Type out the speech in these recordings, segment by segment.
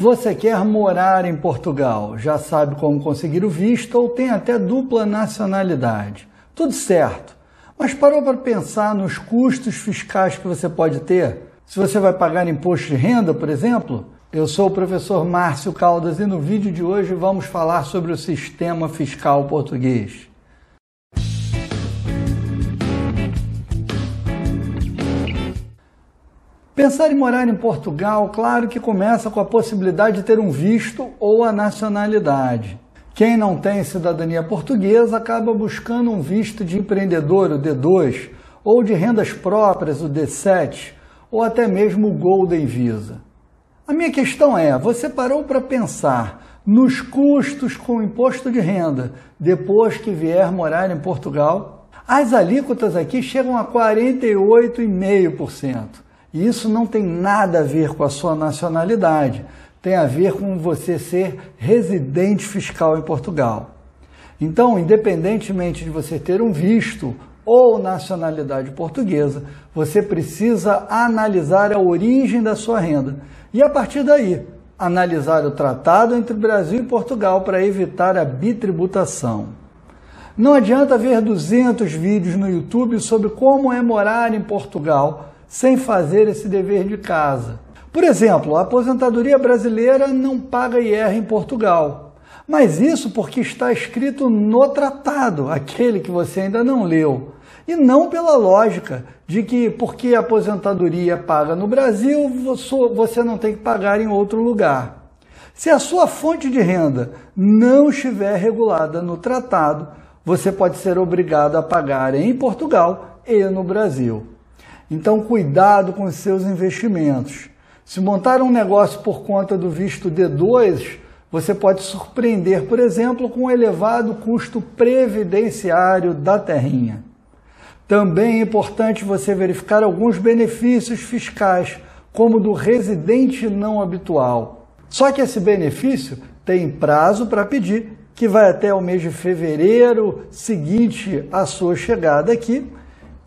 Você quer morar em Portugal, já sabe como conseguir o visto ou tem até dupla nacionalidade. Tudo certo. Mas parou para pensar nos custos fiscais que você pode ter? Se você vai pagar imposto de renda, por exemplo? Eu sou o professor Márcio Caldas e no vídeo de hoje vamos falar sobre o sistema fiscal português. Pensar em morar em Portugal, claro que começa com a possibilidade de ter um visto ou a nacionalidade. Quem não tem cidadania portuguesa acaba buscando um visto de empreendedor, o D2, ou de rendas próprias, o D7, ou até mesmo o Golden Visa. A minha questão é: você parou para pensar nos custos com o imposto de renda depois que vier morar em Portugal? As alíquotas aqui chegam a 48,5%. E isso não tem nada a ver com a sua nacionalidade, tem a ver com você ser residente fiscal em Portugal. Então, independentemente de você ter um visto ou nacionalidade portuguesa, você precisa analisar a origem da sua renda e, a partir daí, analisar o tratado entre Brasil e Portugal para evitar a bitributação. Não adianta ver 200 vídeos no YouTube sobre como é morar em Portugal sem fazer esse dever de casa. Por exemplo, a aposentadoria brasileira não paga IR em Portugal. Mas isso porque está escrito no tratado, aquele que você ainda não leu. E não pela lógica de que porque a aposentadoria paga no Brasil, você não tem que pagar em outro lugar. Se a sua fonte de renda não estiver regulada no tratado, você pode ser obrigado a pagar em Portugal e no Brasil. Então, cuidado com os seus investimentos. Se montar um negócio por conta do visto D2, você pode surpreender, por exemplo, com o elevado custo previdenciário da terrinha. Também é importante você verificar alguns benefícios fiscais, como do residente não habitual. Só que esse benefício tem prazo para pedir, que vai até o mês de fevereiro seguinte à sua chegada aqui,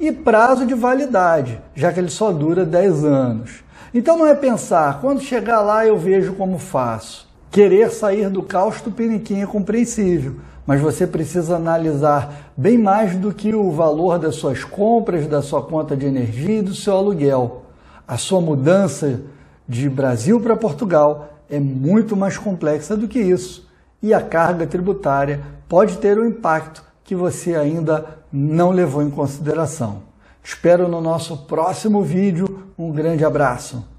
e prazo de validade, já que ele só dura 10 anos. Então não é pensar, quando chegar lá eu vejo como faço. Querer sair do caos do piniquim é compreensível, mas você precisa analisar bem mais do que o valor das suas compras, da sua conta de energia e do seu aluguel. A sua mudança de Brasil para Portugal é muito mais complexa do que isso, e a carga tributária pode ter um impacto que você ainda não levou em consideração. Espero no nosso próximo vídeo. Um grande abraço.